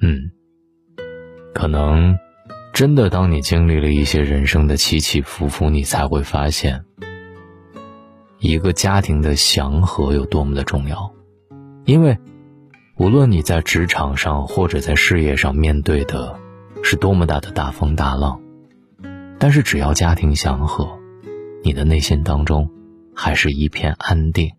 嗯，可能真的，当你经历了一些人生的起起伏伏，你才会发现，一个家庭的祥和有多么的重要。因为，无论你在职场上或者在事业上面对的，是多么大的大风大浪，但是只要家庭祥和，你的内心当中还是一片安定。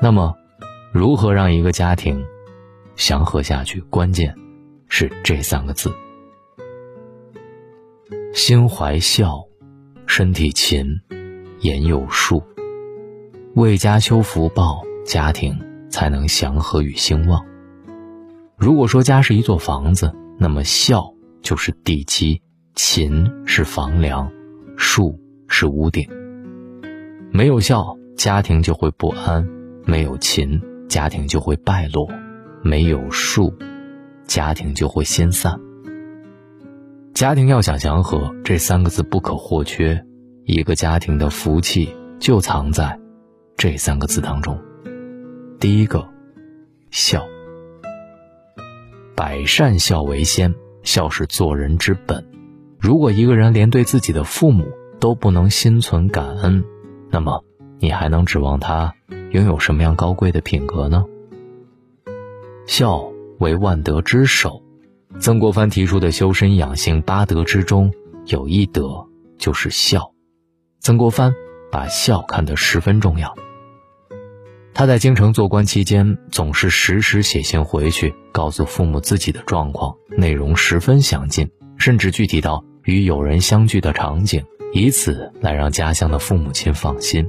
那么，如何让一个家庭祥和下去？关键是这三个字：心怀孝，身体勤，言有数，为家修福报，家庭才能祥和与兴旺。如果说家是一座房子，那么孝就是地基，勤是房梁，树是屋顶。没有孝，家庭就会不安。没有勤，家庭就会败落；没有树，家庭就会心散。家庭要想祥和，这三个字不可或缺。一个家庭的福气就藏在这三个字当中。第一个，孝。百善孝为先，孝是做人之本。如果一个人连对自己的父母都不能心存感恩，那么你还能指望他？拥有什么样高贵的品格呢？孝为万德之首，曾国藩提出的修身养性八德之中，有一德就是孝。曾国藩把孝看得十分重要。他在京城做官期间，总是时时写信回去，告诉父母自己的状况，内容十分详尽，甚至具体到与友人相聚的场景，以此来让家乡的父母亲放心。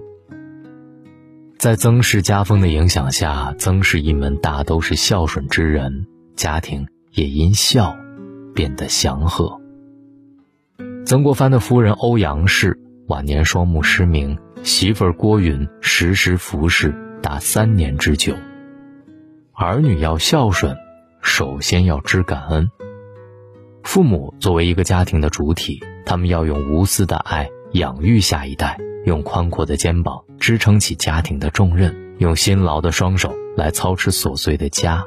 在曾氏家风的影响下，曾氏一门大都是孝顺之人，家庭也因孝变得祥和。曾国藩的夫人欧阳氏晚年双目失明，媳妇儿郭云时时服侍达三年之久。儿女要孝顺，首先要知感恩。父母作为一个家庭的主体，他们要用无私的爱养育下一代。用宽阔的肩膀支撑起家庭的重任，用辛劳的双手来操持琐碎的家。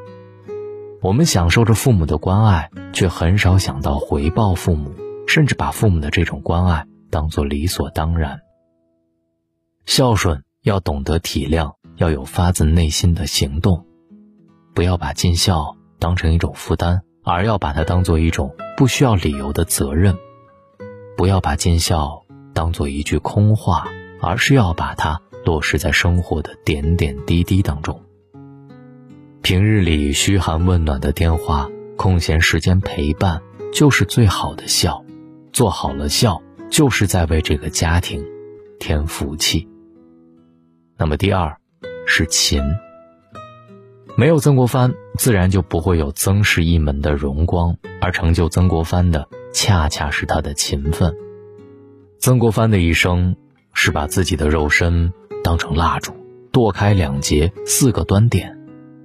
我们享受着父母的关爱，却很少想到回报父母，甚至把父母的这种关爱当作理所当然。孝顺要懂得体谅，要有发自内心的行动，不要把尽孝当成一种负担，而要把它当做一种不需要理由的责任。不要把尽孝。当做一句空话，而是要把它落实在生活的点点滴滴当中。平日里嘘寒问暖的电话，空闲时间陪伴，就是最好的孝。做好了孝，就是在为这个家庭添福气。那么第二，是勤。没有曾国藩，自然就不会有曾氏一门的荣光，而成就曾国藩的，恰恰是他的勤奋。曾国藩的一生是把自己的肉身当成蜡烛，剁开两截，四个端点，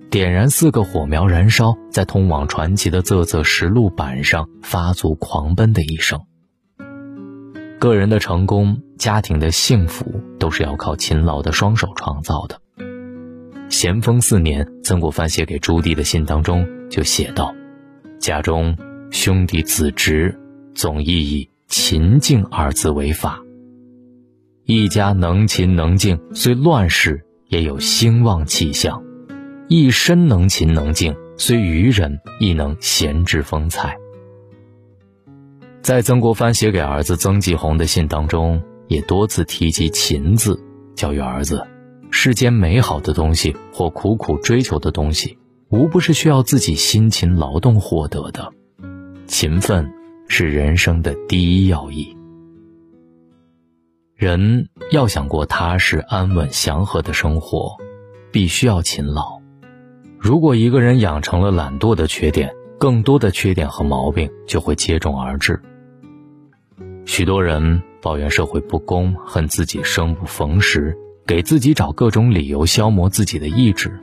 点燃四个火苗，燃烧在通往传奇的仄仄石路板上，发足狂奔的一生。个人的成功，家庭的幸福，都是要靠勤劳的双手创造的。咸丰四年，曾国藩写给朱棣的信当中就写道：“家中兄弟子侄，总意义。”勤敬二字为法。一家能勤能静，虽乱世也有兴旺气象；一身能勤能静，虽愚人亦能闲置风采。在曾国藩写给儿子曾纪红的信当中，也多次提及“勤”字，教育儿子：世间美好的东西或苦苦追求的东西，无不是需要自己辛勤劳动获得的。勤奋。是人生的第一要义。人要想过踏实、安稳、祥和的生活，必须要勤劳。如果一个人养成了懒惰的缺点，更多的缺点和毛病就会接踵而至。许多人抱怨社会不公，恨自己生不逢时，给自己找各种理由消磨自己的意志，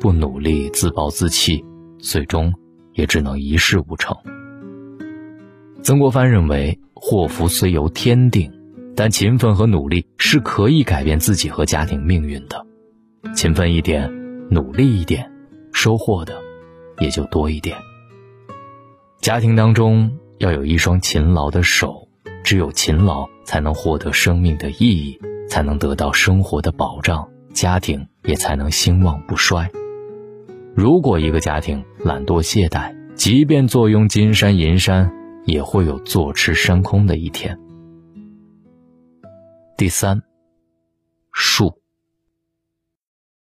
不努力自暴自弃，最终也只能一事无成。曾国藩认为，祸福虽由天定，但勤奋和努力是可以改变自己和家庭命运的。勤奋一点，努力一点，收获的也就多一点。家庭当中要有一双勤劳的手，只有勤劳才能获得生命的意义，才能得到生活的保障，家庭也才能兴旺不衰。如果一个家庭懒惰懈怠，即便坐拥金山银山，也会有坐吃山空的一天。第三，术。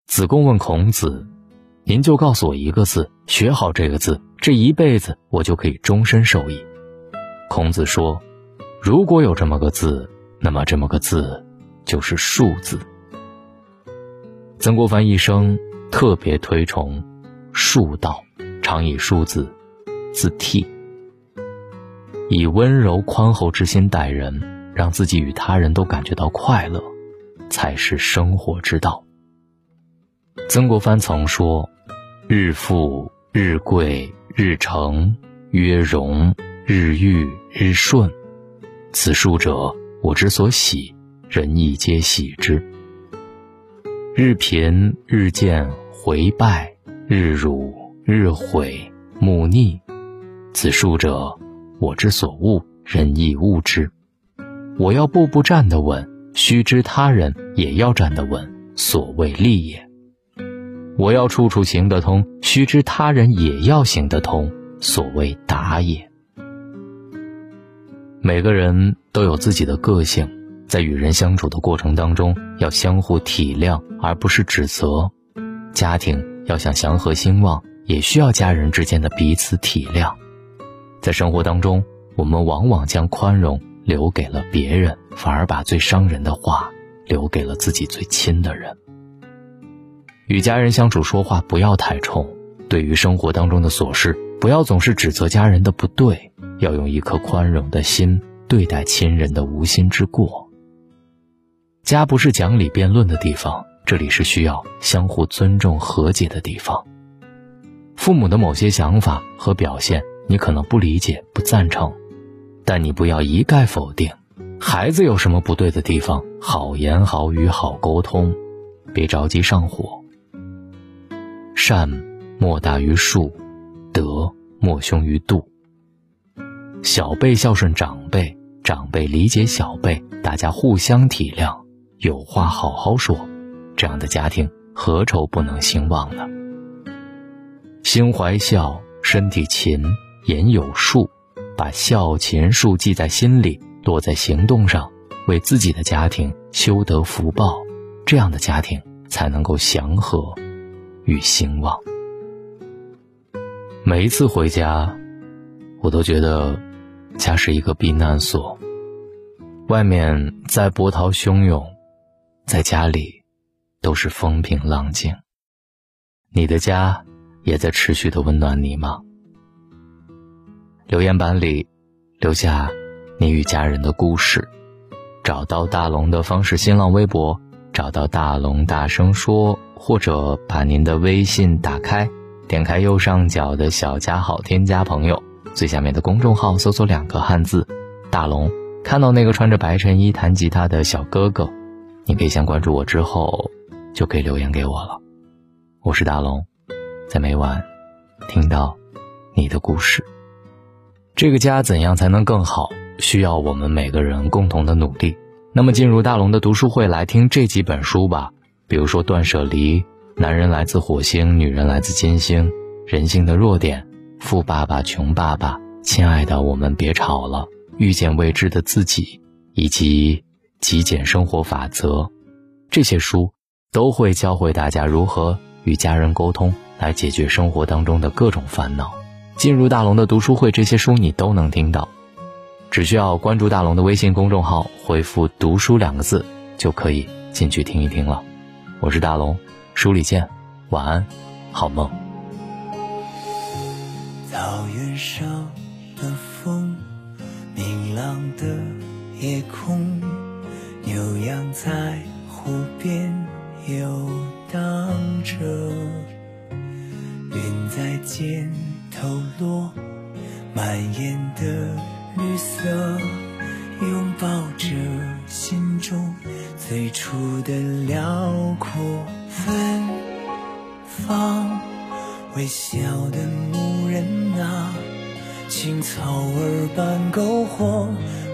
子贡问孔子：“您就告诉我一个字，学好这个字，这一辈子我就可以终身受益。”孔子说：“如果有这么个字，那么这么个字就是术字。”曾国藩一生特别推崇术道，常以术字自替，以温柔宽厚之心待人，让自己与他人都感觉到快乐，才是生活之道。曾国藩曾说：“日富日贵日成，曰荣；日裕日顺。此数者，我之所喜，人亦皆喜之。日贫日贱回败，日辱日毁母逆。此数者，我之所恶，人亦恶之。我要步步站得稳，须知他人也要站得稳，所谓利也。”我要处处行得通，须知他人也要行得通，所谓达也。每个人都有自己的个性，在与人相处的过程当中，要相互体谅，而不是指责。家庭要想祥和兴旺，也需要家人之间的彼此体谅。在生活当中，我们往往将宽容留给了别人，反而把最伤人的话留给了自己最亲的人。与家人相处说话不要太冲，对于生活当中的琐事，不要总是指责家人的不对，要用一颗宽容的心对待亲人的无心之过。家不是讲理辩论的地方，这里是需要相互尊重和解的地方。父母的某些想法和表现，你可能不理解、不赞成，但你不要一概否定。孩子有什么不对的地方，好言好语好沟通，别着急上火。善莫大于术，德莫凶于度。小辈孝顺长辈，长辈理解小辈，大家互相体谅，有话好好说，这样的家庭何愁不能兴旺呢？心怀孝，身体勤，言有术，把孝勤术记在心里，落在行动上，为自己的家庭修得福报，这样的家庭才能够祥和。与兴旺。每一次回家，我都觉得家是一个避难所。外面再波涛汹涌，在家里都是风平浪静。你的家也在持续的温暖你吗？留言板里留下你与家人的故事。找到大龙的方式：新浪微博。找到大龙，大声说，或者把您的微信打开，点开右上角的小加号，添加朋友，最下面的公众号搜索两个汉字“大龙”，看到那个穿着白衬衣弹吉他的小哥哥，你可以先关注我，之后就可以留言给我了。我是大龙，在每晚听到你的故事。这个家怎样才能更好？需要我们每个人共同的努力。那么进入大龙的读书会来听这几本书吧，比如说《断舍离》《男人来自火星，女人来自金星》《人性的弱点》《富爸爸穷爸爸》《亲爱的，我们别吵了》《遇见未知的自己》以及《极简生活法则》，这些书都会教会大家如何与家人沟通，来解决生活当中的各种烦恼。进入大龙的读书会，这些书你都能听到。只需要关注大龙的微信公众号，回复“读书”两个字，就可以进去听一听了。我是大龙，书里见，晚安，好梦。草原上的风，明朗的夜空，牛羊在湖边游荡着，云在肩抖落蔓延的绿色拥抱着心中最初的辽阔芬芳微笑的牧人啊青草儿般篝火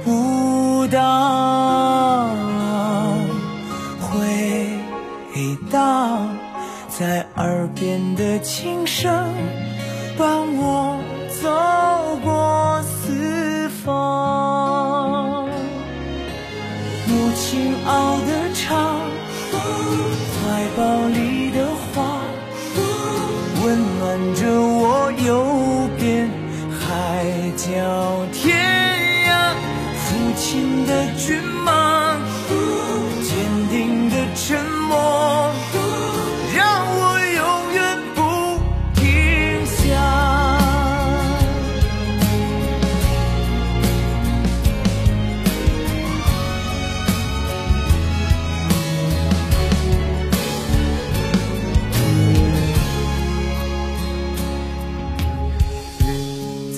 舞蹈回荡在耳边的琴声伴我走过四方，母亲熬的茶，怀抱里的花，温暖着我。游遍海角天涯，父亲的骏马，坚定的沉默。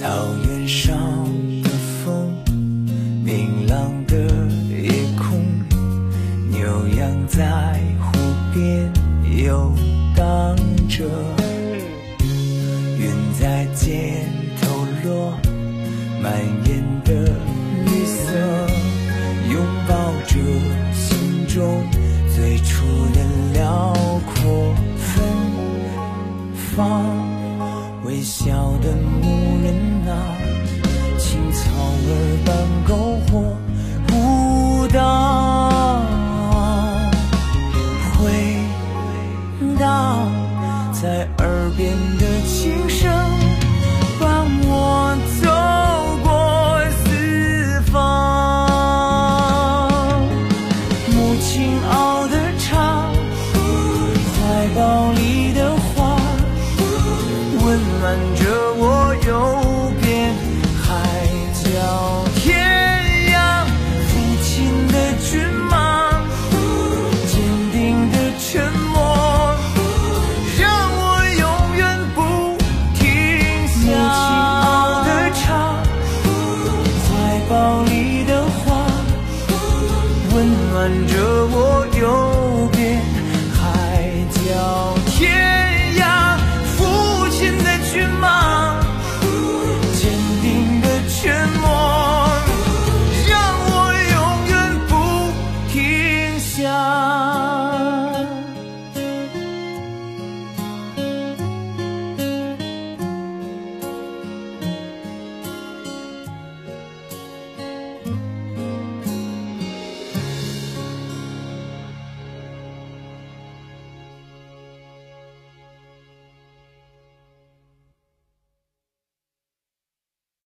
草原上